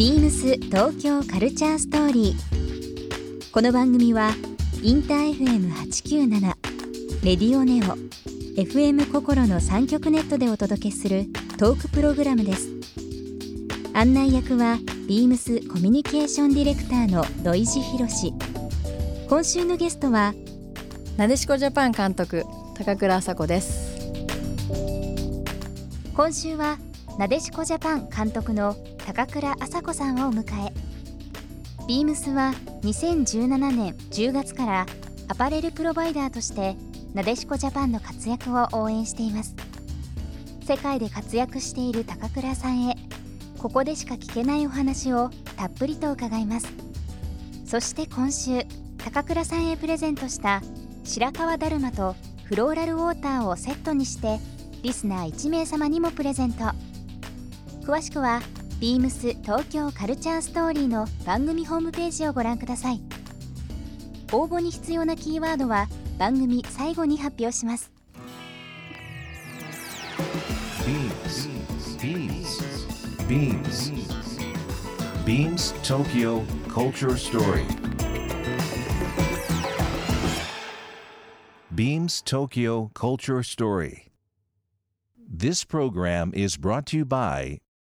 ビームス東京カルチャーストーリー。この番組はインター FM897 レディオネオ FM 心の三極ネットでお届けするトークプログラムです。案内役はビームスコミュニケーションディレクターの土井博志。今週のゲストはなでしこジャパン監督高倉麻子です今週はなでしこジャパン監督の高倉麻子さんをお迎え。ビームスは2017年10月からアパレルプロバイダーとしてなでしこジャパンの活躍を応援しています。世界で活躍している高倉さんへここでしか聞けないお話をたっぷりと伺います。そして今週高倉さんへプレゼントした白川だるまとフローラルウォーターをセットにしてリスナー1名様にもプレゼント。詳しくは beams 東京カルチャーストーリーの番組ホームページをご覧ください応募に必要なキーワードは番組最後に発表します Beams. Beams Tokyo Culture Story. Beams Tokyo Culture Story. This program is brought to you by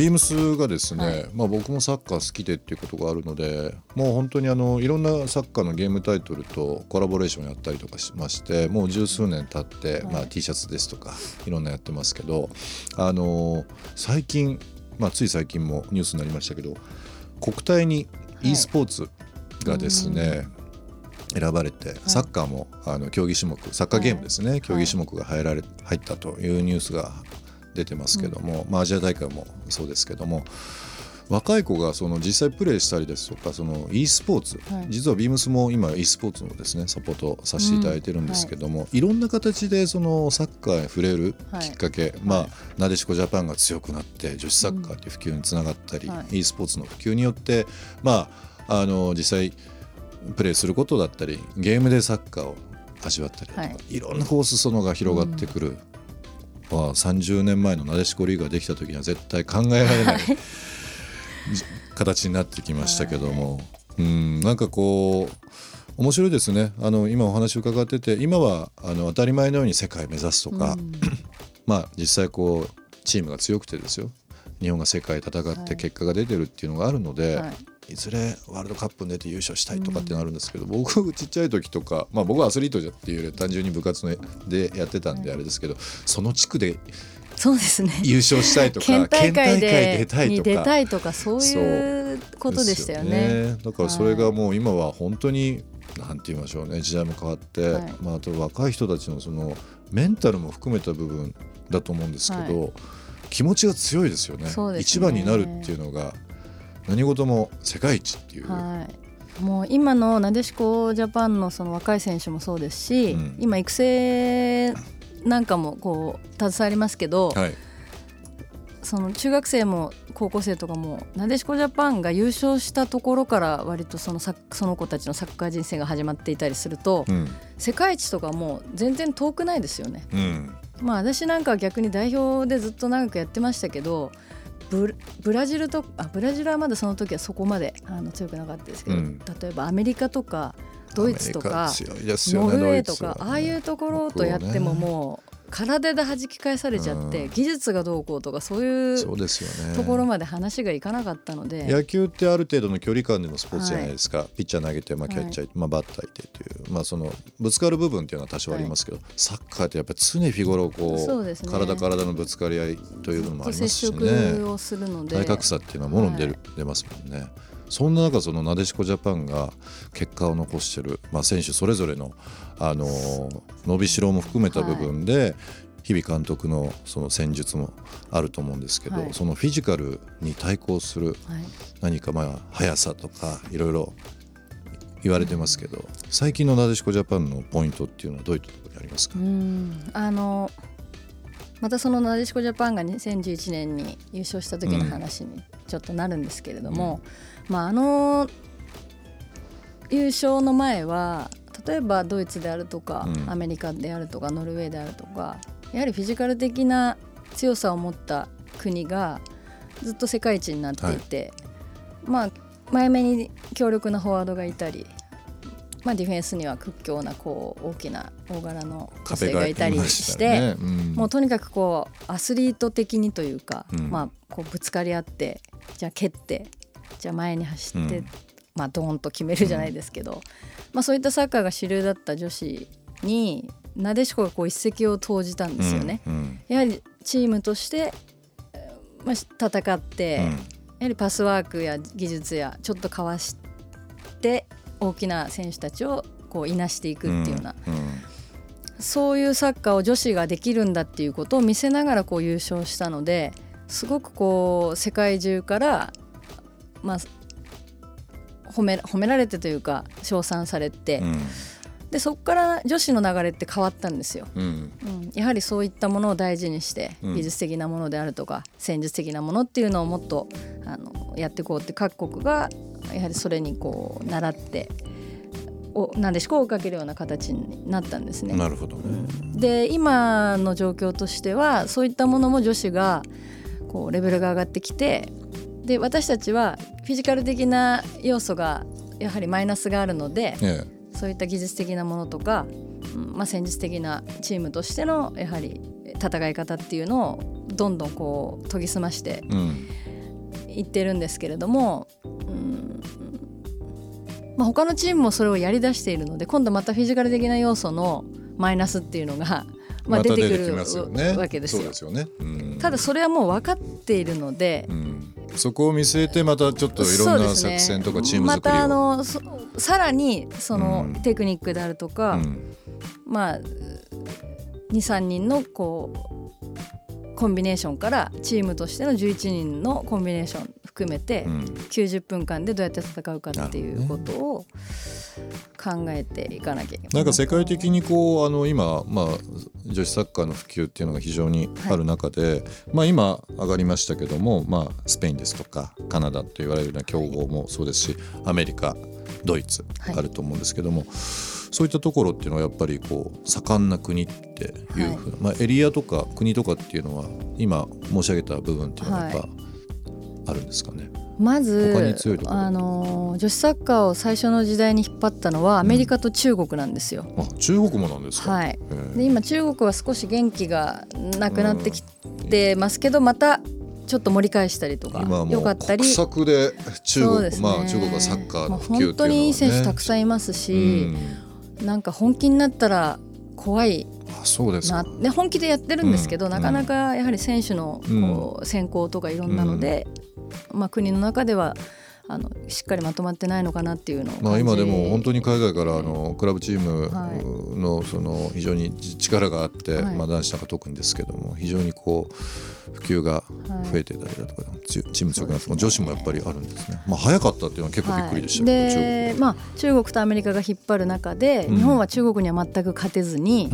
ビームスがですね、まあ、僕もサッカー好きでっていうことがあるのでもう本当にあのいろんなサッカーのゲームタイトルとコラボレーションやったりとかしましてもう十数年経って、まあ、T シャツですとかいろんなやってますけどあの最近、まあ、つい最近もニュースになりましたけど国体に e スポーツがですね、選ばれてサッカーもあの競技種目サッカーゲームですね、競技種目が入られ入ったというニュースが出てますけども、まあ、アジア大会もそうですけども若い子がその実際プレーしたりですとかその e スポーツ、はい。実はビームスも今 e スポーツのですねサポートさせていただいてるんですけども、い、ろんな形でそのサッカーに触れるはい。きっかけ、まあなでしこジャパンが強くなって女子サッカーという普及につながったり、はい。e スポーツの普及によってまああの実際プレーすることだったりゲームでサッカーを味わったりとか、はい。い、ろんなこう裾野が広がってくる、まあ、30年前のなでしこリーグができた時には絶対考えられない、じ形になってきましたけども、うんなんかこう面白いですね。あの今お話を伺ってて今はあの当たり前のように世界目指すとか、まあ実際こうチームが強くてですよ。日本が世界戦って結果が出てるっていうのがあるので、はいいずれワールドカップに出て優勝したいとかってなるんですけど、僕ちっちゃい時とか、まあ、僕はアスリートじゃっていうよりは単純に部活のでやってたんであれですけど、その地区でそうですね。優勝したいとか県大会で出たいにとか。出たいとかそういうことでしたよね。ですよだからそれがもう今は本当になんて言いましょうね。時代も変わって、はい。まあ、あと若い人たちのそのメンタルも含めた部分だと思うんですけど、は気持ちが強いですよね。ね。一番になるっていうのが何事も世界一っていう、はい、もう今のなでしこジャパンのその若い選手もそうですし、うん。今育成なんかもこう携わりますけど、はい。その中学生も高校生とかもなでしこジャパンが優勝したところから割とそのその子たちのサッカー人生が始まっていたりすると、うん。世界一とかもう全然遠くないですよね。うん。まあ私なんかは逆に代表でずっと長くやってましたけどブブラジルとあブラジルはまだその時はそこまであの強くなかったですけど、うん。例えばアメリカとかドイツとかノルウェーとかああいうところとやってももう体で弾き返されちゃって、うん。技術がどうこうとかそういうそうですよね。ところまで話がいかなかったので、野球ってある程度の距離感でのスポーツじゃないですか、ピッチャー投げて、まあ、キャッチャーいて、まあ、バッターいてという、まあ、そのぶつかる部分っていうのは多少ありますけど、サッカーってやっぱり常日頃こうね。体体のぶつかり合いというのもあり接ますし触ね。をするので。体格差っていうのはもろに出る、出ますもんね。そんな中そのなでしこジャパンが結果を残してる、まあ、選手それぞれの、あのー伸びしろも含めた部分で、日々監督のその戦術もあると思うんですけど、はい。そのフィジカルに対抗するはい。何かまあ速さとかいろいろ言われてますけど最近のなでしこジャパンのポイントっていうのはどういったところにありますか、うん。あのまたそのなでしこジャパンが2011年に優勝した時の話にちょっとなるんですけれども、まあ、あの優勝の前は例えばドイツであるとか、うん。アメリカであるとかノルウェーであるとかやはりフィジカル的な強さを持った国がずっと世界一になっていて、まあ前目に強力なフォワードがいたり、まあ、ディフェンスには屈強なこう大きな大柄の女性がいたりして。ね。うん。もうとにかくこうアスリート的にというか、うん。まあこうぶつかり合ってじゃあ蹴ってじゃあ前に走って、うん。まあドーンと決めるじゃないですけど、まあそういったサッカーが主流だった女子になでしこがこう一石を投じたんですよね。やはりチームとして、えーまあ、戦って、うん。やはりパスワークや技術やちょっとかわして大きな選手たちをこういなしていくっていうような、うんそういうサッカーを女子ができるんだっていうことを見せながらこう優勝したのですごくこう世界中から、まあ、褒め褒められてというか称賛されて、うんでそこから女子の流れって変わったんですよ。うんうん、やはりそういったものを大事にして、うん技術的なものであるとか戦術的なものっていうのをもっとあのやっていこうって各国がやはりそれにこう習っておなんでしこをかけるような形になったんですね。なるほどね。で今の状況としてはそういったものも女子がこうレベルが上がってきてで私たちはフィジカル的な要素がやはりマイナスがあるのでえそういった技術的なものとか、うんまあ、戦術的なチームとしてのやはり戦い方っていうのをどんどんこう研ぎ澄ましていってるんですけれども、うんまあ、他のチームもそれをやりだしているので今度またフィジカル的な要素のマイナスっていうのが、まあ、出たてくるわけですよ。ただそれはもう分かっているので、うんそこを見据えてまたちょっといろんな作戦とかチームまたあ作りを。のそさらにそのうんテクニックであるとか、うんまあ23人のこうコンビネーションからチームとしての11人のコンビネーション含めてうん。90分間でどうやって戦うかっていうことを考えていかなきゃいけない。なんか世界的にこうあの今、まあ、女子サッカーの普及っていうのが非常にある中で、まあ、今上がりましたけども、まあ、スペインですとかカナダと言われるような強豪もそうですしアメリカドイツはい。あると思うんですけども、そういったところっていうのはやっぱりこう盛んな国っていうふうな、まあ、エリアとか国とかっていうのは今申し上げた部分っていうのはやっぱあるんですかね。まずあの女子サッカーを最初の時代に引っ張ったのはアメリカと中国なんですよ。あ中国もなんですか、はい、で今中国は少し元気がなくなってきてますけどまたちょっと盛り返したりとか今はもうよかったり。国策で中国、ね。まあ中国はサッカーの普及っていうのは、ね、本当にいい選手たくさんいますし、なんか本気になったら怖いそうですなか。で本気でやってるんですけど、うん。なかなかやはり選手のこう選考とかいろんなので、まあ、国の中ではあのしっかりまとまってないのかなっていうのまあ今でも本当に海外からあのクラブチーはい。ムのその非常に力があって、はい。まあ男子なんか特にですけども非常にこう普及が増えてたりだとか、チチーム強くなっても女子もやっぱりあるんですね。まあ早かったっていうのは結構びっくりでしたけど、はい、でまあ中国とアメリカが引っ張る中で、うん。日本は中国には全く勝てずに、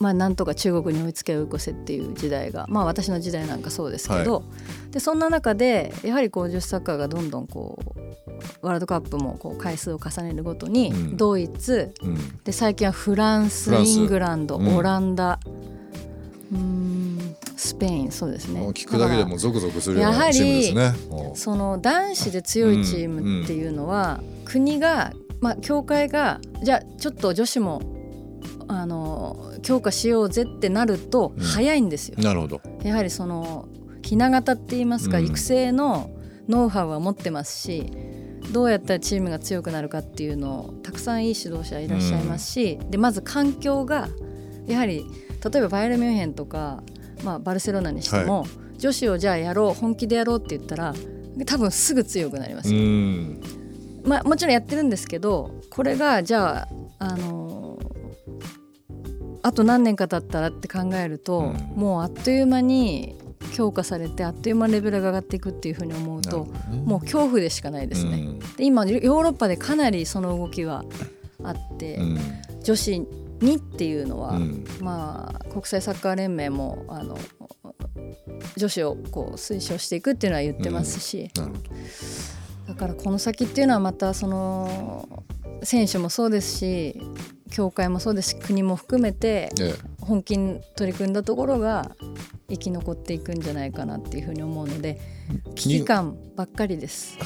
まあ、なんとか中国に追いつけ追い越せっていう時代が、まあ、私の時代なんかそうですけど、でそんな中でやはりこう女子サッカーがどんどんこうワールドカップもこう回数を重ねるごとに、うん。ドイツうん。で最近はフランスイングランド、うん。オランダうーんスペインそうですね。聞くだけでもゾクゾクするようやはりなチームですね。もう。その男子で強いチームっていうのは、国が、まあ、協会がじゃあちょっと女子もあの強化しようぜってなるとうん。早いんですよ。なるほど。やはりそのひな形って言いますか、うん。育成のノウハウは持ってますしどうやったらチームが強くなるかっていうのをたくさんいい指導者いらっしゃいますし、でまず環境がやはり例えばバイエルミュンヘンとか、まあ、バルセロナにしても、女子をじゃあやろう本気でやろうって言ったら多分すぐ強くなりますうよ、ん。まあ、もちろんやってるんですけどこれがじゃあ、あのあと何年か経ったらって考えると、うん。もうあっという間に強化されてあっという間にレベルが上がっていくっていうふうに思うとね。もう恐怖でしかないですね。うん。で今ヨーロッパでかなりその動きはあって、うん。女子にっていうのは、うん。まあ国際サッカー連盟もあの女子をこう推奨していくっていうのは言ってますし、だからこの先っていうのはまたその選手もそうですし協会もそうですし国も含めてえ本気に取り組んだところが生き残っていくんじゃないかなっていうふうに思うので危機感ばっかりです。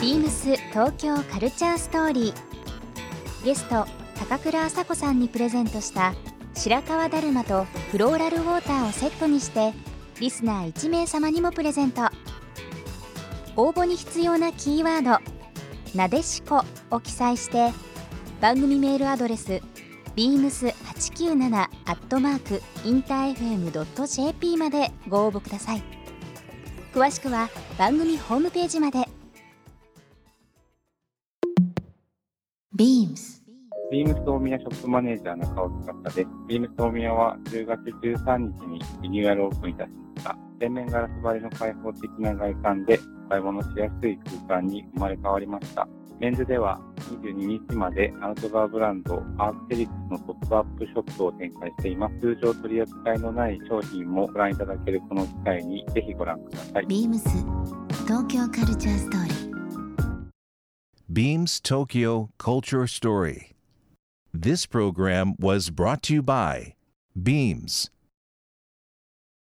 ビームス東京カルチャーストーリー。ゲスト高倉麻子さんにプレゼントした白川だるまとフローラルウォーターをセットにしてリスナー1名様にもプレゼント。応募に必要なキーワード「なでしこ」を記載して番組メールアドレス beams897 アットマークインター FM.jp までご応募ください。詳しくは番組ホームページまで。ビームス。ビームス大宮ショップマネージャー中尾司です。ビームス大宮は10月13日にリニューアルオープンいたしました。全面ガラス張りの開放的な外観でお買い物しやすい空間に生まれ変わりました。メンズでは22日までアウトドアブランドアークテリクスのポップアップショップを展開しています。通常取り扱いのない商品もご覧いただけるこの機会にぜひご覧ください。ビームス東京カルチャーストーリー Beams Tokyo Culture Story. This program was brought to you by Beams.